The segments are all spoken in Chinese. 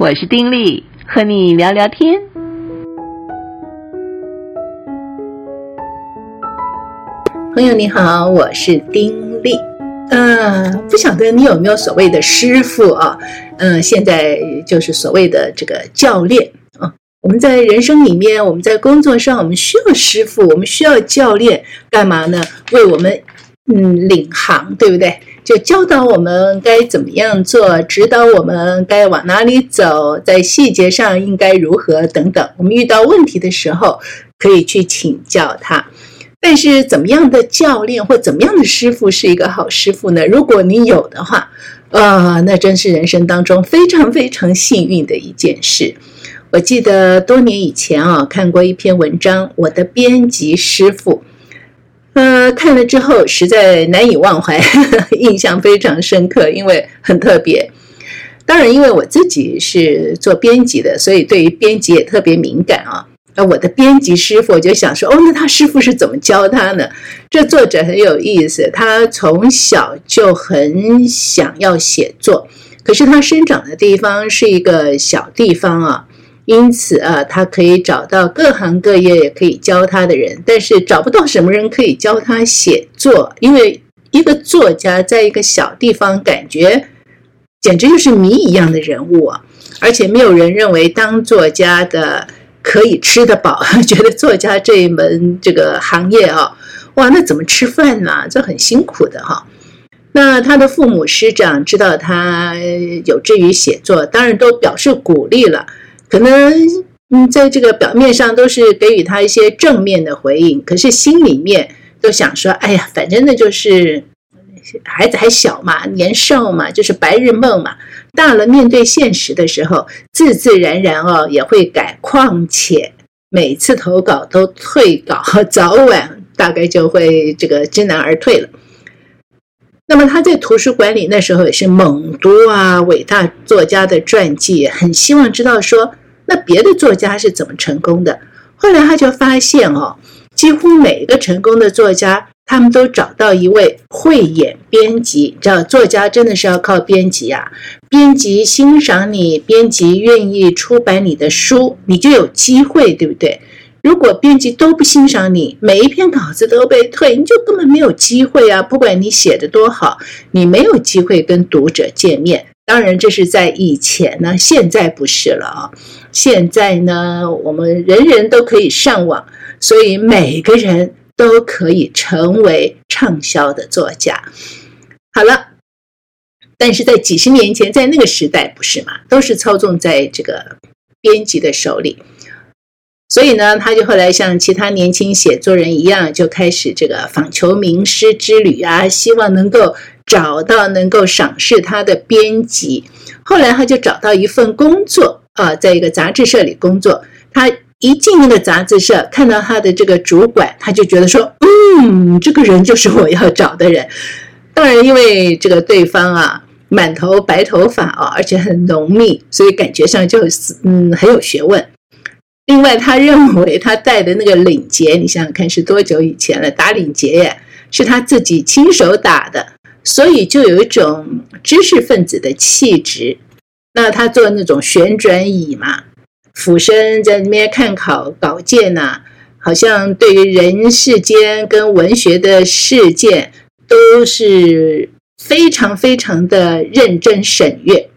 我是丁力，和你聊聊天。朋友你好，我是丁力。呃，不晓得你有没有所谓的师傅啊？嗯、现在就是所谓的这个教练啊。我们在人生里面，我们在工作上，我们需要师傅，我们需要教练，干嘛呢？为我们嗯领航，对不对？就教导我们该怎么样做，指导我们该往哪里走，在细节上应该如何等等。我们遇到问题的时候，可以去请教他。但是，怎么样的教练或怎么样的师傅是一个好师傅呢？如果你有的话，啊、呃，那真是人生当中非常非常幸运的一件事。我记得多年以前啊，看过一篇文章，我的编辑师傅，呃，看了之后实在难以忘怀，呵呵，印象非常深刻，因为很特别。当然，因为我自己是做编辑的，所以对于编辑也特别敏感啊。而我的编辑师傅，我就想说，哦，那他师傅是怎么教他呢？这作者很有意思，他从小就很想要写作，可是他生长的地方是一个小地方啊，因此啊，他可以找到各行各业也可以教他的人，但是找不到什么人可以教他写作，因为一个作家在一个小地方，感觉简直就是谜一样的人物啊，而且没有人认为当作家的。可以吃得饱，觉得作家这一门这个行业啊，哇，那怎么吃饭呢？这很辛苦的哈。那他的父母师长知道他有志于写作，当然都表示鼓励了。可能嗯，在这个表面上都是给予他一些正面的回应，可是心里面都想说，哎呀，反正那就是。孩子还小嘛，年少嘛，就是白日梦嘛。大了面对现实的时候，自自然然哦也会改。况且每次投稿都退稿，早晚大概就会这个知难而退了。那么他在图书馆里那时候也是猛读啊，伟大作家的传记，很希望知道说那别的作家是怎么成功的。后来他就发现哦，几乎每一个成功的作家。他们都找到一位慧眼编辑，知道作家真的是要靠编辑啊。编辑欣赏你，编辑愿意出版你的书，你就有机会，对不对？如果编辑都不欣赏你，每一篇稿子都被退，你就根本没有机会啊！不管你写的多好，你没有机会跟读者见面。当然，这是在以前呢，现在不是了啊。现在呢，我们人人都可以上网，所以每个人。都可以成为畅销的作家。好了，但是在几十年前，在那个时代，不是嘛？都是操纵在这个编辑的手里。所以呢，他就后来像其他年轻写作人一样，就开始这个访求名师之旅啊，希望能够找到能够赏识他的编辑。后来他就找到一份工作啊，在一个杂志社里工作。他。一进那个杂志社，看到他的这个主管，他就觉得说：“嗯，这个人就是我要找的人。”当然，因为这个对方啊，满头白头发啊，而且很浓密，所以感觉上就嗯很有学问。另外，他认为他戴的那个领结，你想想看是多久以前了？打领结耶，是他自己亲手打的，所以就有一种知识分子的气质。那他坐那种旋转椅嘛。俯身在那边看考稿件呐、好像对于人世间跟文学的事件都是非常非常的认真审阅，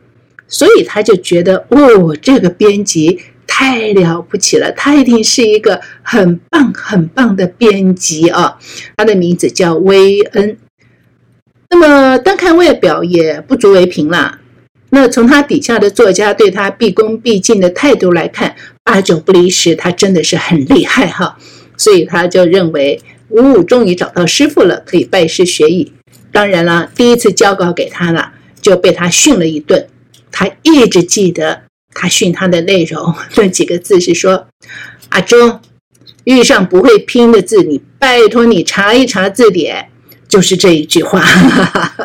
所以他就觉得哦，这个编辑太了不起了，他一定是一个很棒很棒的编辑啊。他的名字叫威恩。那么单看外表也不足为凭啦。那从他底下的作家对他毕恭毕敬的态度来看，八九不离十，他真的是很厉害哈。所以他就认为，呜，终于找到师傅了，可以拜师学艺。当然了，第一次交稿给他了，就被他训了一顿。他一直记得他训他的内容，那几个字是说：“阿忠，遇上不会拼的字，你拜托你查一查字典。”就是这一句话。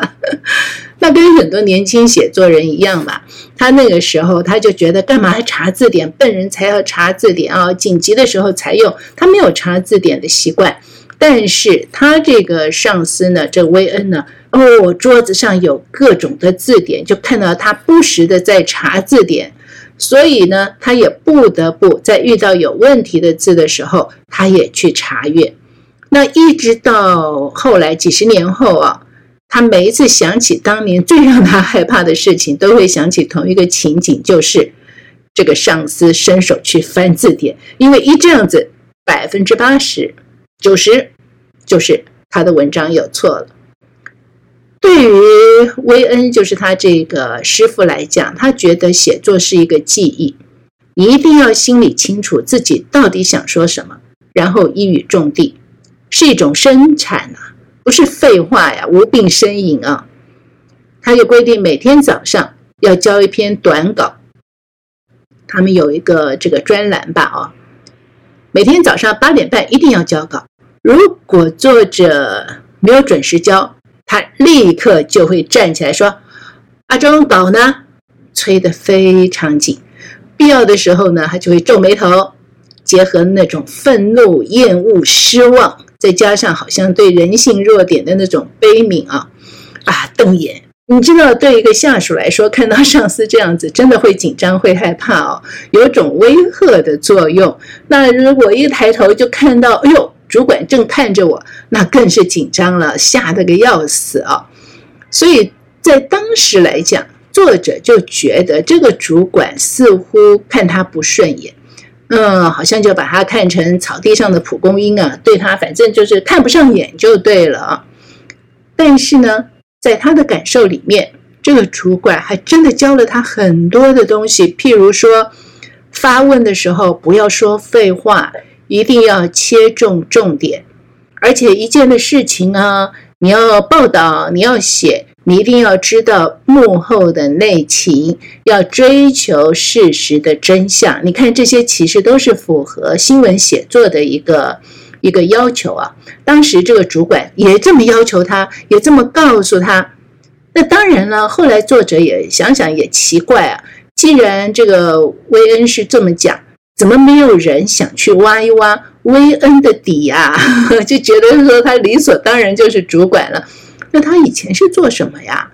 那跟很多年轻写作人一样嘛，他那个时候他就觉得干嘛还查字典？笨人才要查字典啊！紧急的时候才用，他没有查字典的习惯。但是他这个上司呢，这威恩呢，哦，桌子上有各种的字典，就看到他不时的在查字典。所以呢，他也不得不在遇到有问题的字的时候，他也去查阅。那一直到后来几十年后啊，他每一次想起当年最让他害怕的事情，都会想起同一个情景，就是这个上司伸手去翻字典，因为一这样子，百分之八十、九十就是他的文章有错了。对于威恩，就是他这个师傅来讲，他觉得写作是一个记忆，一定要心里清楚自己到底想说什么，然后一语中的，是一种生产啊，不是废话呀，无病呻吟啊。他就规定每天早上要交一篇短稿，他们有一个这个专栏吧，啊，每天早上八点半一定要交稿，如果作者没有准时交。他立刻就会站起来说：“阿忠稿呢？”催得非常紧，必要的时候呢，他就会皱眉头，结合那种愤怒、厌恶、失望，再加上好像对人性弱点的那种悲悯啊啊，瞪眼。你知道，对一个下属来说，看到上司这样子，真的会紧张、会害怕哦，有种威吓的作用。那如果一抬头就看到，哎呦！主管正看着我，那更是紧张了，吓得个要死啊！所以在当时来讲，作者就觉得这个主管似乎看他不顺眼，嗯，好像就把他看成草地上的蒲公英啊，对他反正就是看不上眼就对了啊。但是呢，在他的感受里面，这个主管还真的教了他很多的东西，譬如说，发问的时候不要说废话。一定要切中重点，而且一件的事情啊，你要报道，你要写，你一定要知道幕后的内情，要追求事实的真相。你看这些其实都是符合新闻写作的一个一个要求啊。当时这个主管也这么要求他，也这么告诉他。那当然了，后来作者也想想也奇怪啊，既然这个威恩是这么讲。怎么没有人想去挖一挖威恩的底呀？就觉得说他理所当然就是主管了。那他以前是做什么呀？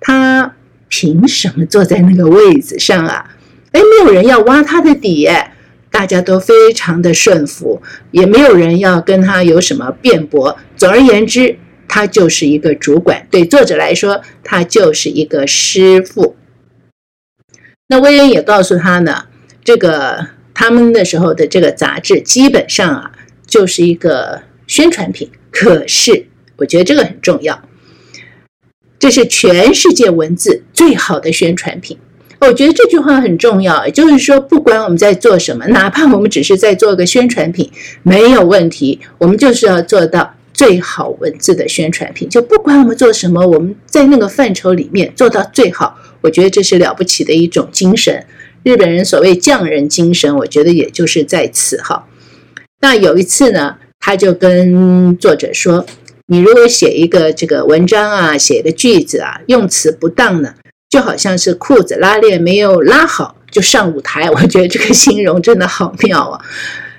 他凭什么坐在那个位子上啊？哎，没有人要挖他的底，大家都非常的顺服，也没有人要跟他有什么辩驳。总而言之，他就是一个主管。对作者来说，他就是一个师傅。那威恩也告诉他呢，这个。他们那时候的这个杂志基本上啊，就是一个宣传品。可是我觉得这个很重要，这是全世界文字最好的宣传品。我觉得这句话很重要，也就是说，不管我们在做什么，哪怕我们只是在做个宣传品，没有问题。我们就是要做到最好文字的宣传品。就不管我们做什么，我们在那个范畴里面做到最好。我觉得这是了不起的一种精神。日本人所谓匠人精神，我觉得也就是在此哈。那有一次呢，他就跟作者说：“你如果写一个这个文章啊，写一个句子啊，用词不当呢，就好像是裤子拉链没有拉好就上舞台。”我觉得这个形容真的好妙啊！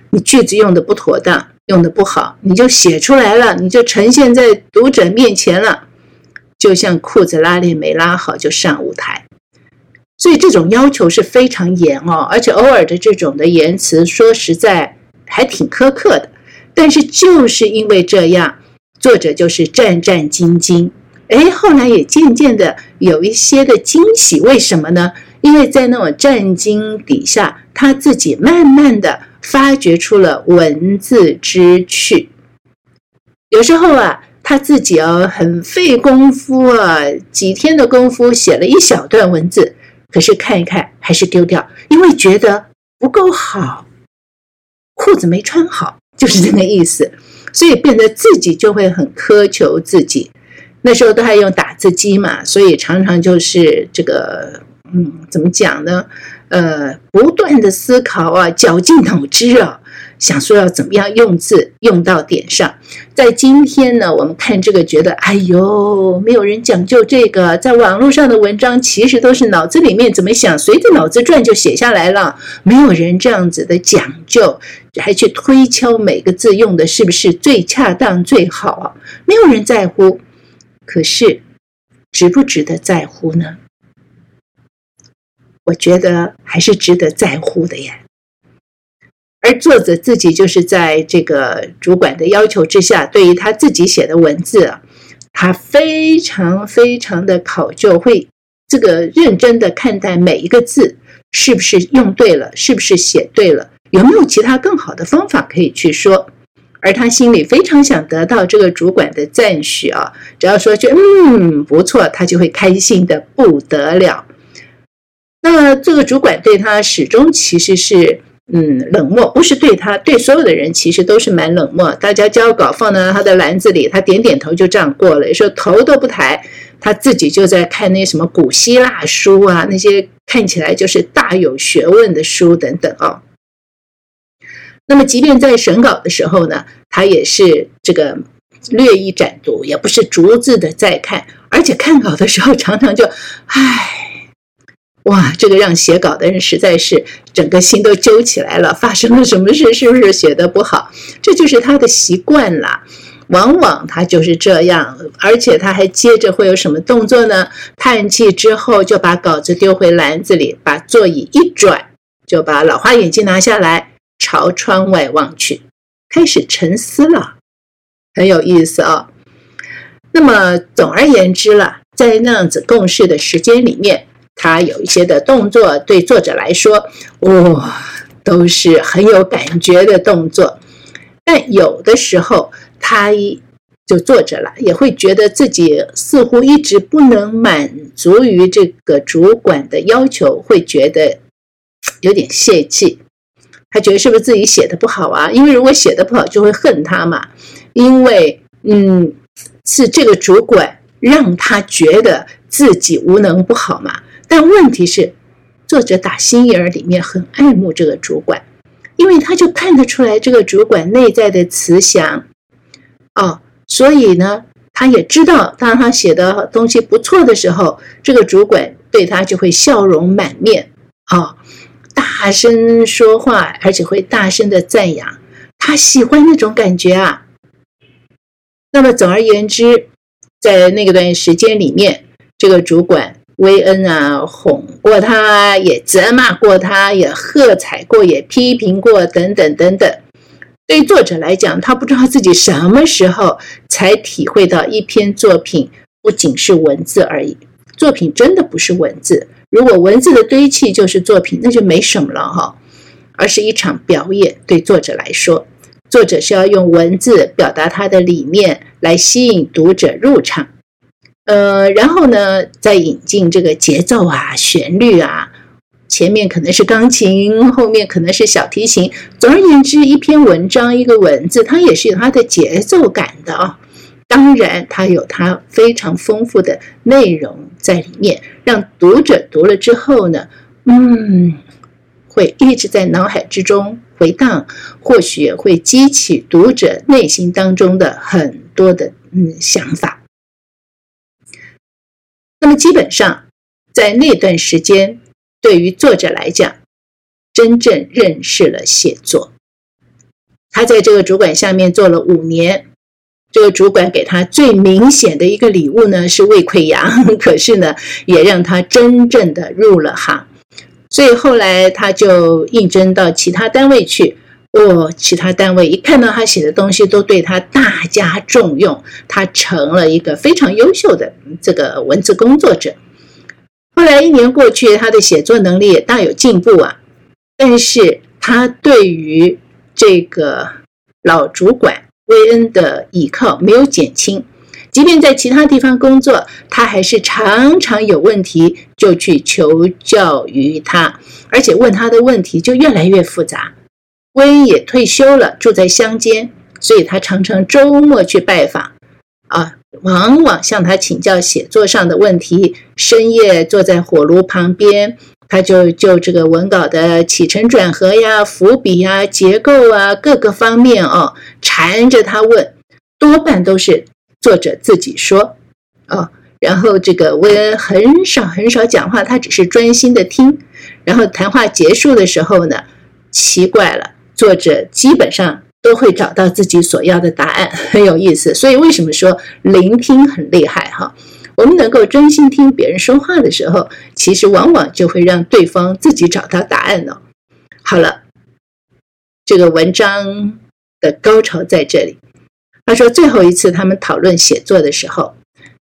你句子用的不妥当，用的不好，你就写出来了，你就呈现在读者面前了，就像裤子拉链没拉好就上舞台。所以这种要求是非常严哦，而且偶尔的这种的言辞，说实在还挺苛刻的。但是就是因为这样，作者就是战战兢兢。哎，后来也渐渐的有一些的惊喜。为什么呢？因为在那种战兢底下，他自己慢慢的发掘出了文字之趣。有时候啊，他自己啊很费功夫啊，几天的功夫写了一小段文字。可是看一看还是丢掉，因为觉得不够好，裤子没穿好，就是这个意思。所以变得自己就会很苛求自己。那时候都还用打字机嘛，所以常常就是这个，嗯，怎么讲呢？呃，不断的思考啊，绞尽脑汁啊。想说要怎么样用字用到点上，在今天呢，我们看这个觉得，哎呦，没有人讲究这个，在网络上的文章其实都是脑子里面怎么想，随着脑子转就写下来了，没有人这样子的讲究，还去推敲每个字用的是不是最恰当最好？没有人在乎，可是值不值得在乎呢？我觉得还是值得在乎的呀。而作者自己就是在这个主管的要求之下，对于他自己写的文字啊，他非常非常的考究，会这个认真的看待每一个字是不是用对了，是不是写对了，有没有其他更好的方法可以去说。而他心里非常想得到这个主管的赞许啊，只要说句嗯不错，他就会开心的不得了。那这个主管对他始终其实是。嗯，冷漠不是对他，对所有的人其实都是蛮冷漠。大家交稿放到他的篮子里，他点点头就这样过了，有时候头都不抬，他自己就在看那什么古希腊书啊，那些看起来就是大有学问的书等等啊。那么，即便在审稿的时候呢，他也是这个略一展读，也不是逐字的在看，而且看稿的时候常常就唉。哇，这个让写稿的人实在是整个心都揪起来了。发生了什么事？是不是写得不好？这就是他的习惯了。往往他就是这样，而且他还接着会有什么动作呢？叹气之后，就把稿子丢回篮子里，把座椅一转，就把老花眼镜拿下来，朝窗外望去，开始沉思了。很有意思啊、哦。那么总而言之了，在那样子共事的时间里面。他有一些的动作，对作者来说，哇、哦，都是很有感觉的动作。但有的时候，他就作者了，也会觉得自己似乎一直不能满足于这个主管的要求，会觉得有点泄气。他觉得是不是自己写的不好啊？因为如果写的不好，就会恨他嘛。因为，嗯，是这个主管让他觉得自己无能不好嘛。但问题是，作者打心眼儿里面很爱慕这个主管，因为他就看得出来这个主管内在的慈祥，哦，所以呢，他也知道当他写的东西不错的时候，这个主管对他就会笑容满面，哦，大声说话，而且会大声的赞扬，他喜欢那种感觉啊。那么总而言之，在那个段时间里面，这个主管。薇恩啊，哄过他，也责骂过他，也喝彩过，也批评过，等等等等。对作者来讲，他不知道自己什么时候才体会到一篇作品不仅是文字而已。作品真的不是文字，如果文字的堆砌就是作品，那就没什么了哈。而是一场表演。对作者来说，作者是要用文字表达他的理念，来吸引读者入场。呃，然后呢，再引进这个节奏啊、旋律啊，前面可能是钢琴，后面可能是小提琴。总而言之，一篇文章、一个文字，它也是有它的节奏感的啊。当然，它有它非常丰富的内容在里面，让读者读了之后呢，嗯，会一直在脑海之中回荡，或许会激起读者内心当中的很多的嗯想法。那么基本上，在那段时间，对于作者来讲，真正认识了写作。他在这个主管下面做了五年，这个主管给他最明显的一个礼物呢是胃溃疡，可是呢，也让他真正的入了行。所以后来他就应征到其他单位去。哦，其他单位一看到他写的东西，都对他大加重用，他成了一个非常优秀的这个文字工作者。后来一年过去，他的写作能力也大有进步啊。但是他对于这个老主管薇恩的倚靠没有减轻，即便在其他地方工作，他还是常常有问题就去求教于他，而且问他的问题就越来越复杂。薇恩也退休了，住在乡间，所以他常常周末去拜访，啊，往往向他请教写作上的问题。深夜坐在火炉旁边，他就就这个文稿的起承转合呀、伏笔呀、结构啊各个方面哦，缠着他问，多半都是作者自己说，哦，然后这个薇恩很少很少讲话，他只是专心的听。然后谈话结束的时候呢，奇怪了。作者基本上都会找到自己所要的答案，很有意思。所以为什么说聆听很厉害哈？我们能够专心听别人说话的时候，其实往往就会让对方自己找到答案了。好了，这个文章的高潮在这里。他说，最后一次他们讨论写作的时候，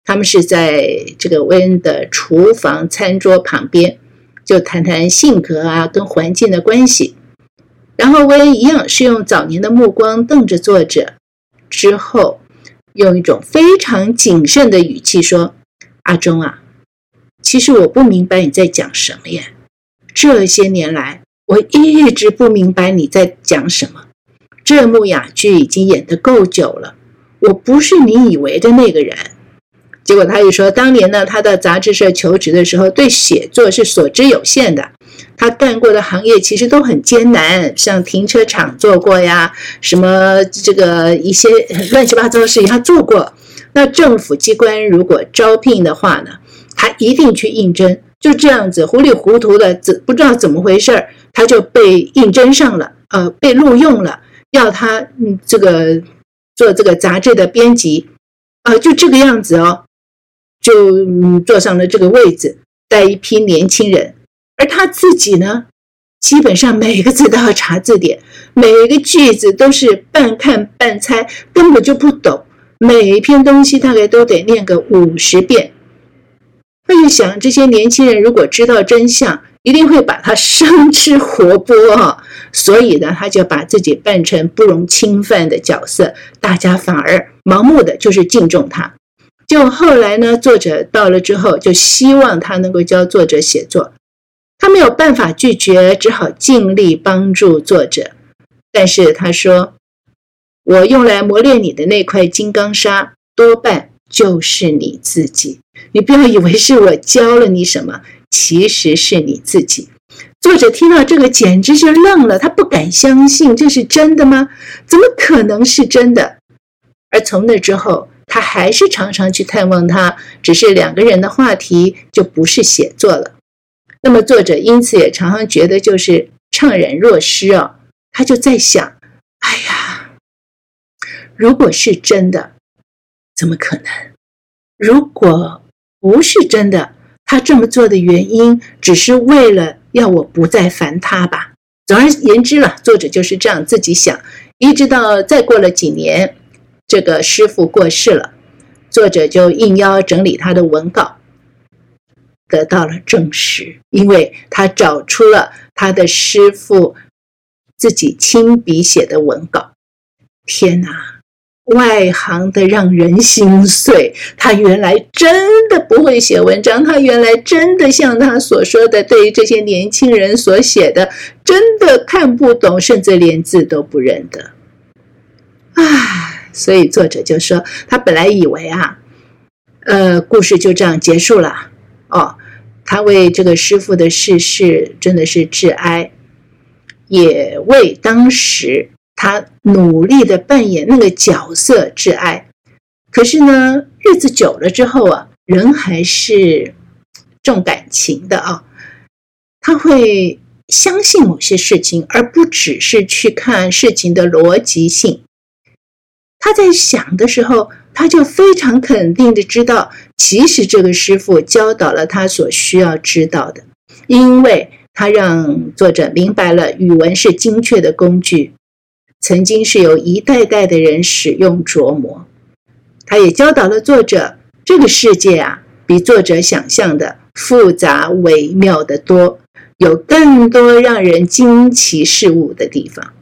他们是在这个薇恩的厨房餐桌旁边，就谈谈性格啊跟环境的关系。然后薇恩一样是用早年的目光瞪着作者，之后用一种非常谨慎的语气说：“阿忠啊，其实我不明白你在讲什么呀。这些年来，我一直不明白你在讲什么。”这幕哑剧已经演得够久了，我不是你以为的那个人。结果他又说，当年呢，他到杂志社求职的时候，对写作是所知有限的。他干过的行业其实都很艰难，像停车场做过呀，什么这个一些乱七八糟的事情他做过。那政府机关如果招聘的话呢，他一定去应征。就这样子糊里糊涂的，怎不知道怎么回事儿，他就被应征上了，呃，被录用了。要他嗯，这个做这个杂志的编辑啊，就这个样子哦，就坐上了这个位置，带一批年轻人，而他自己呢，基本上每个字都要查字典，每个句子都是半看半猜，根本就不懂，每一篇东西大概都得念个五十遍。他就想，这些年轻人如果知道真相，一定会把他生吃活剥啊！所以呢，他就把自己扮成不容侵犯的角色，大家反而盲目的就是敬重他。就后来呢，作者到了之后，就希望他能够教作者写作，他没有办法拒绝，只好尽力帮助作者。但是他说：“我用来磨练你的那块金刚砂，多半就是你自己。你不要以为是我教了你什么。”其实是你自己。作者听到这个，简直是愣了，他不敢相信这是真的吗？怎么可能是真的？而从那之后，他还是常常去探望他，只是两个人的话题就不是写作了。那么作者因此也常常觉得就是怅然若失啊。他就在想：哎呀，如果是真的，怎么可能？如果不是真的？他这么做的原因，只是为了要我不再烦他吧。总而言之了，作者就是这样自己想。一直到再过了几年，这个师傅过世了，作者就应邀整理他的文稿，得到了证实，因为他找出了他的师傅自己亲笔写的文稿。天哪！外行的让人心碎。他原来真的不会写文章，他原来真的像他所说的，对于这些年轻人所写的，真的看不懂，甚至连字都不认得。唉，所以作者就说，他本来以为啊，呃，故事就这样结束了。哦，他为这个师傅的逝世真的是致哀，也为当时。他努力的扮演那个角色致哀，可是呢，日子久了之后啊，人还是重感情的啊，他会相信某些事情，而不只是去看事情的逻辑性。他在想的时候，他就非常肯定的知道，其实这个师傅教导了他所需要知道的，因为他让作者明白了语文是精确的工具。曾经是由一代代的人使用琢磨，他也教导了作者，这个世界啊，比作者想象的复杂微妙得多，有更多让人惊奇事物的地方。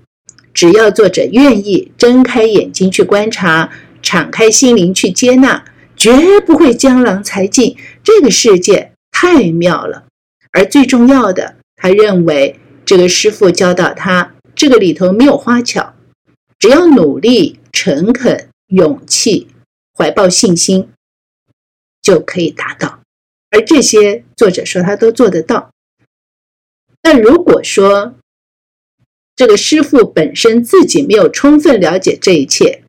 只要作者愿意睁开眼睛去观察，敞开心灵去接纳，绝不会江郎才尽。这个世界太妙了，而最重要的，他认为这个师父教导他。这个里头没有花巧，只要努力、诚恳、勇气、怀抱信心，就可以达到。而这些作者说他都做得到。但如果说这个师傅本身自己没有充分了解这一切，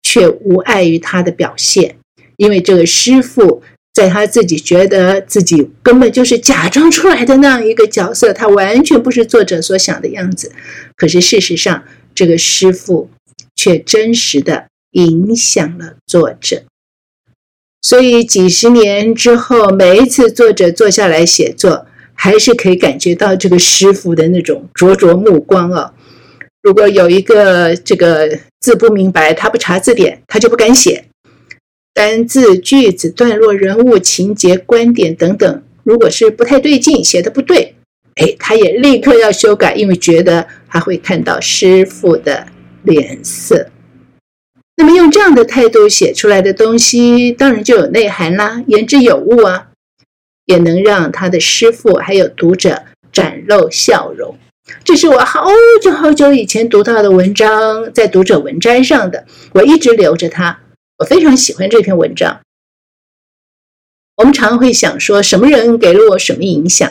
却无碍于他的表现，因为这个师傅。在他自己觉得自己根本就是假装出来的那样一个角色，他完全不是作者所想的样子。可是事实上，这个师傅却真实的影响了作者。所以几十年之后，每一次作者坐下来写作，还是可以感觉到这个师傅的那种灼灼目光啊。如果有一个这个字不明白，他不查字典，他就不敢写。单字、句子、段落、人物、情节、观点等等，如果是不太对劲，写的不对，哎，他也立刻要修改，因为觉得他会看到师傅的脸色。那么用这样的态度写出来的东西，当然就有内涵啦，言之有物啊，也能让他的师傅还有读者展露笑容。这是我好久好久以前读到的文章，在读者文摘上的，我一直留着它。我非常喜欢这篇文章。我们常会想说，什么人给了我什么影响？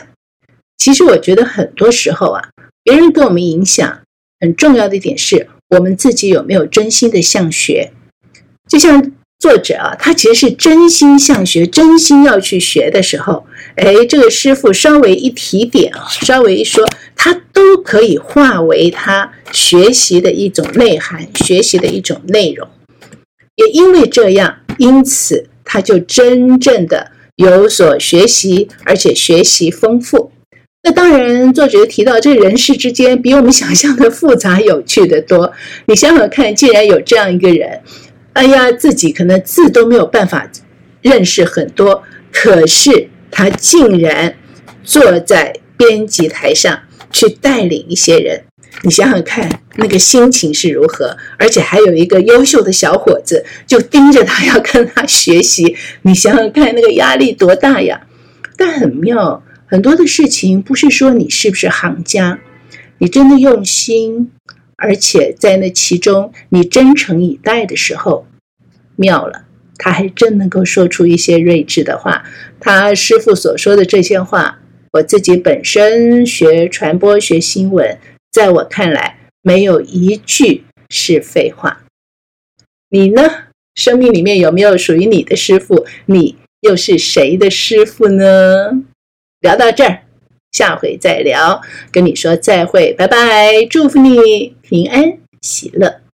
其实我觉得很多时候啊，别人给我们影响很重要的一点是我们自己有没有真心的向学。就像作者啊，他其实是真心向学，真心要去学的时候，哎，这个师傅稍微一提点啊，稍微一说。他都可以化为他学习的一种内涵，学习的一种内容。也因为这样，因此他就真正的有所学习，而且学习丰富。那当然，作者提到这人世之间比我们想象的复杂有趣的多。你想想看，既然有这样一个人，哎呀，自己可能字都没有办法认识很多，可是他竟然坐在编辑台上。去带领一些人，你想想看，那个心情是如何？而且还有一个优秀的小伙子，就盯着他要跟他学习。你想想看，那个压力多大呀！但很妙，很多的事情不是说你是不是行家，你真的用心，而且在那其中你真诚以待的时候，妙了，他还真能够说出一些睿智的话。他师父所说的这些话。我自己本身学传播学新闻，在我看来，没有一句是废话。你呢？生命里面有没有属于你的师傅？你又是谁的师傅呢？聊到这儿，下回再聊。跟你说再会，拜拜，祝福你平安喜乐。